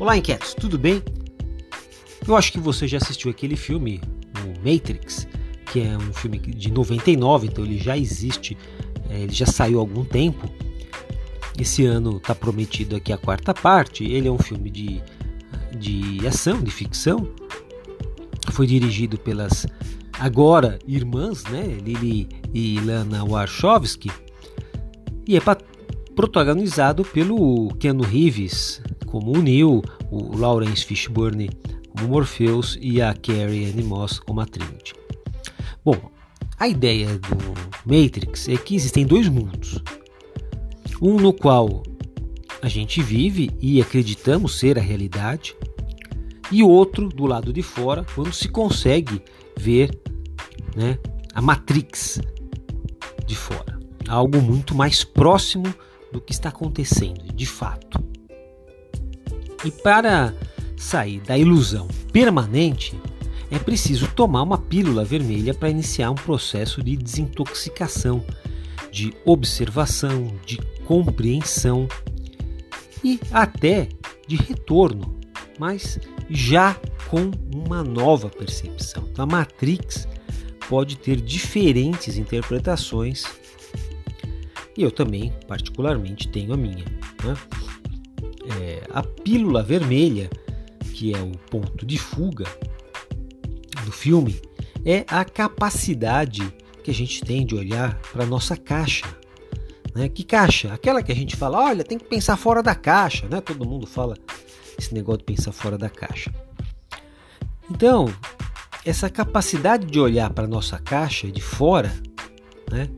Olá, inquietos, tudo bem? Eu acho que você já assistiu aquele filme, o Matrix, que é um filme de 99, então ele já existe, é, ele já saiu há algum tempo. Esse ano está prometido aqui a quarta parte. Ele é um filme de, de ação, de ficção. Foi dirigido pelas agora irmãs, né, Lily e Lana Warshawski, e é protagonizado pelo Keanu Reeves como o Neo, o Lawrence Fishburne como Morpheus e a Carrie Anne Moss como a Trinity. Bom, a ideia do Matrix é que existem dois mundos. Um no qual a gente vive e acreditamos ser a realidade, e outro do lado de fora, quando se consegue ver né, a Matrix de fora. Algo muito mais próximo do que está acontecendo, de fato. E para sair da ilusão permanente, é preciso tomar uma pílula vermelha para iniciar um processo de desintoxicação, de observação, de compreensão e até de retorno, mas já com uma nova percepção. Então, a Matrix pode ter diferentes interpretações e eu também, particularmente, tenho a minha. Né? É, a pílula vermelha, que é o ponto de fuga do filme, é a capacidade que a gente tem de olhar para nossa caixa. Né? Que caixa? Aquela que a gente fala, olha, tem que pensar fora da caixa, né? Todo mundo fala esse negócio de pensar fora da caixa. Então, essa capacidade de olhar para nossa caixa de fora, né?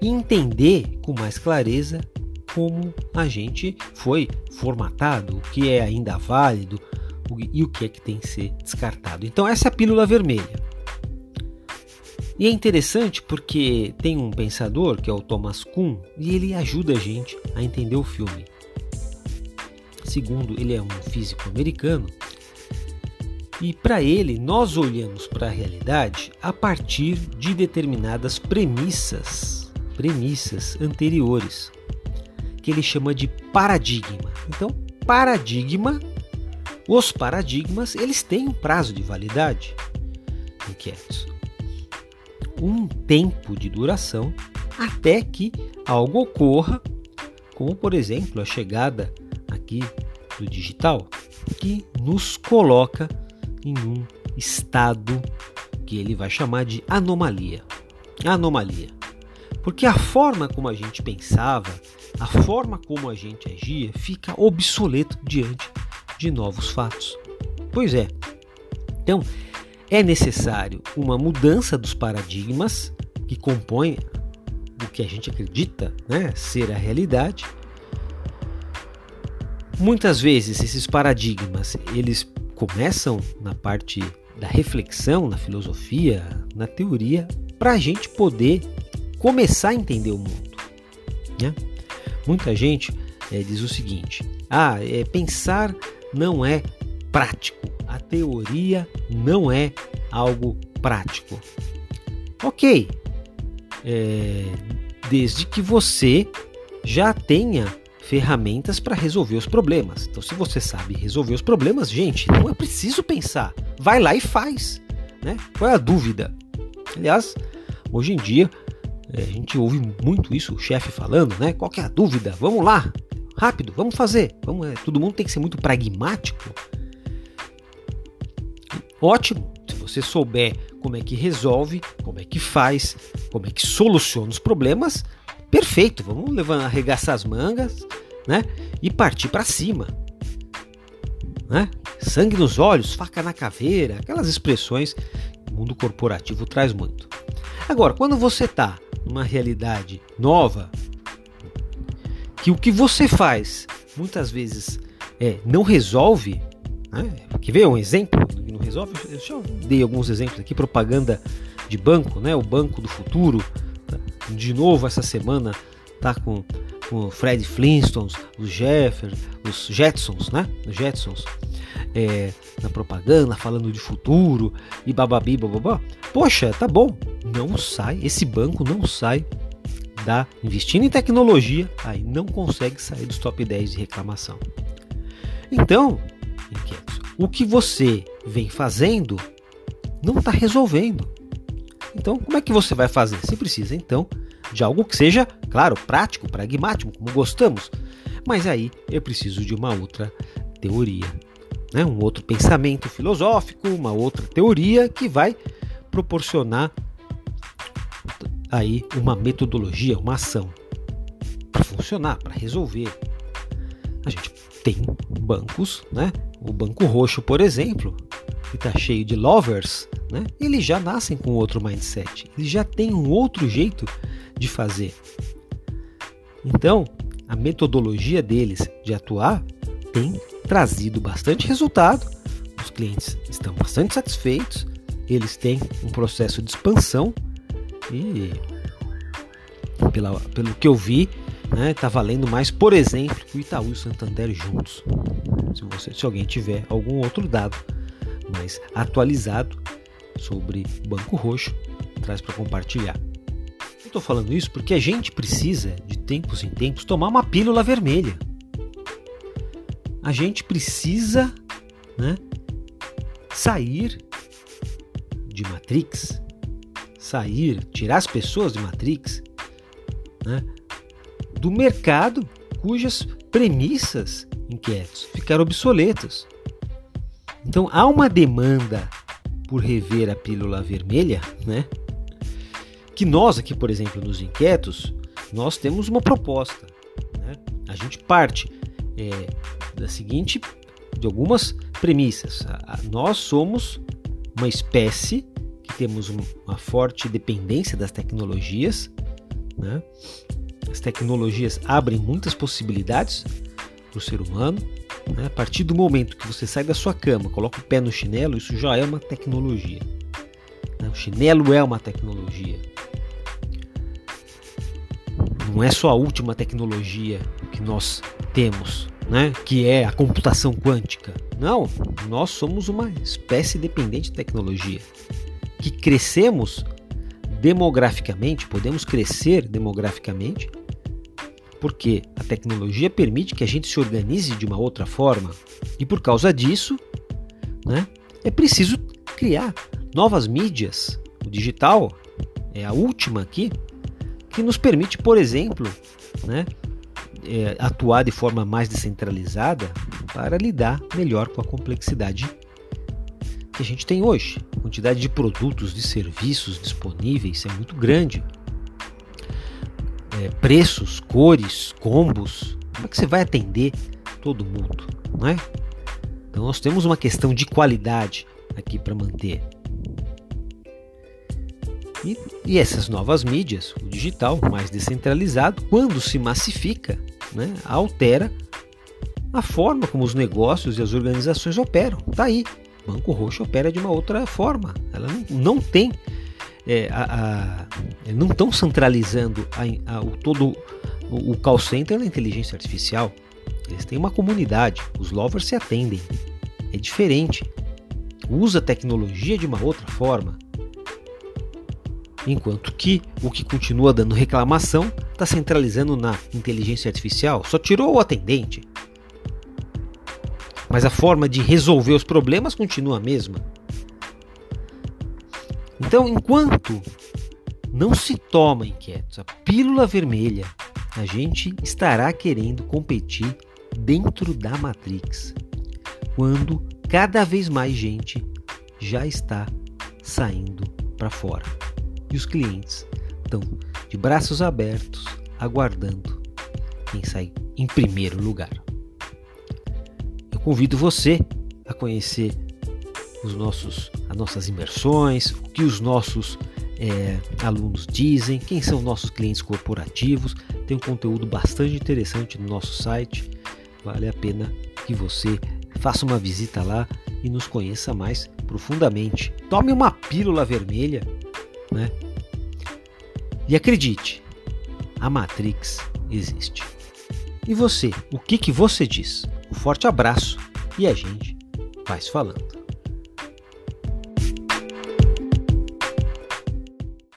e entender com mais clareza como a gente foi formatado, o que é ainda válido e o que é que tem que ser descartado. Então essa é a pílula vermelha. E é interessante porque tem um pensador que é o Thomas Kuhn e ele ajuda a gente a entender o filme. Segundo, ele é um físico americano e para ele nós olhamos para a realidade a partir de determinadas premissas premissas anteriores, que ele chama de paradigma. Então, paradigma, os paradigmas, eles têm um prazo de validade, inquietos. Um tempo de duração até que algo ocorra, como por exemplo a chegada aqui do digital, que nos coloca em um estado que ele vai chamar de anomalia. Anomalia. Porque a forma como a gente pensava, a forma como a gente agia, fica obsoleto diante de novos fatos. Pois é. Então, é necessário uma mudança dos paradigmas que compõem o que a gente acredita né, ser a realidade. Muitas vezes esses paradigmas eles começam na parte da reflexão, na filosofia, na teoria, para a gente poder começar a entender o mundo. Né? Muita gente é, diz o seguinte: ah, é, pensar não é prático, a teoria não é algo prático. Ok, é, desde que você já tenha ferramentas para resolver os problemas. Então, se você sabe resolver os problemas, gente, não é preciso pensar. Vai lá e faz. Né? Qual é a dúvida? Aliás, hoje em dia a gente ouve muito isso, o chefe falando, né? Qual é a dúvida? Vamos lá, rápido, vamos fazer. Vamos, é, todo mundo tem que ser muito pragmático. Ótimo, se você souber como é que resolve, como é que faz, como é que soluciona os problemas, perfeito. Vamos levar, arregaçar as mangas, né? E partir para cima. Né? Sangue nos olhos, faca na caveira, aquelas expressões que o mundo corporativo traz muito. Agora, quando você está numa realidade nova, que o que você faz muitas vezes é, não resolve. Né? Quer ver um exemplo? Não resolve? Eu dei alguns exemplos aqui, propaganda de banco, né? o Banco do Futuro. De novo essa semana tá com, com o Fred Flintstones, os Jeffer, os Jetsons, né? Os Jetsons é, na propaganda, falando de futuro e bababi, bababá. Poxa, tá bom, não sai, esse banco não sai da investindo em tecnologia, aí não consegue sair dos top 10 de reclamação. Então. O que você vem fazendo não está resolvendo. Então, como é que você vai fazer? Você precisa, então, de algo que seja, claro, prático, pragmático, como gostamos. Mas aí eu preciso de uma outra teoria, né? um outro pensamento filosófico, uma outra teoria que vai proporcionar aí uma metodologia, uma ação para funcionar, para resolver. A gente tem bancos, né? O Banco Roxo, por exemplo, que está cheio de lovers, né? Eles já nascem com outro mindset, eles já têm um outro jeito de fazer. Então, a metodologia deles de atuar tem trazido bastante resultado. Os clientes estão bastante satisfeitos, eles têm um processo de expansão e pela, pelo que eu vi, está né, tá valendo mais, por exemplo, que o Itaú e o Santander juntos. Se, você, se alguém tiver algum outro dado mais atualizado sobre Banco Roxo, traz para compartilhar. Eu estou falando isso porque a gente precisa, de tempos em tempos, tomar uma pílula vermelha. A gente precisa né, sair de Matrix, sair, tirar as pessoas de Matrix, né, do mercado cujas premissas inquietos ficaram obsoletas. Então há uma demanda por rever a pílula vermelha, né? Que nós aqui, por exemplo, nos inquietos, nós temos uma proposta. Né? A gente parte é, da seguinte, de algumas premissas. Nós somos uma espécie que temos uma forte dependência das tecnologias. Né? As tecnologias abrem muitas possibilidades para o ser humano. Né? A partir do momento que você sai da sua cama, coloca o pé no chinelo, isso já é uma tecnologia. Né? O chinelo é uma tecnologia. Não é só a última tecnologia que nós temos, né? que é a computação quântica. Não, nós somos uma espécie dependente de tecnologia. Que crescemos demograficamente, podemos crescer demograficamente porque a tecnologia permite que a gente se organize de uma outra forma e por causa disso, né, é preciso criar novas mídias. O digital é a última aqui que nos permite, por exemplo, né, é, atuar de forma mais descentralizada para lidar melhor com a complexidade que a gente tem hoje. A quantidade de produtos, de serviços disponíveis é muito grande é, preços, cores, combos. Como é que você vai atender todo mundo, não é? Então nós temos uma questão de qualidade aqui para manter. E, e, essas novas mídias, o digital mais descentralizado, quando se massifica, né, altera a forma como os negócios e as organizações operam. Tá aí. Banco Roxo opera de uma outra forma. Ela não, não tem é, a, a, não estão centralizando a, o todo o, o call center na inteligência artificial. Eles têm uma comunidade, os lovers se atendem. É diferente. Usa a tecnologia de uma outra forma. Enquanto que o que continua dando reclamação está centralizando na inteligência artificial, só tirou o atendente. Mas a forma de resolver os problemas continua a mesma. Então, enquanto não se toma inquietos a pílula vermelha, a gente estará querendo competir dentro da Matrix, quando cada vez mais gente já está saindo para fora. E os clientes estão de braços abertos, aguardando quem sai em primeiro lugar. Eu convido você a conhecer os nossos, as nossas imersões, o que os nossos é, alunos dizem, quem são nossos clientes corporativos. Tem um conteúdo bastante interessante no nosso site. Vale a pena que você faça uma visita lá e nos conheça mais profundamente. Tome uma pílula vermelha, né? E acredite, a Matrix existe. E você, o que que você diz? Um forte abraço e a gente vai se falando.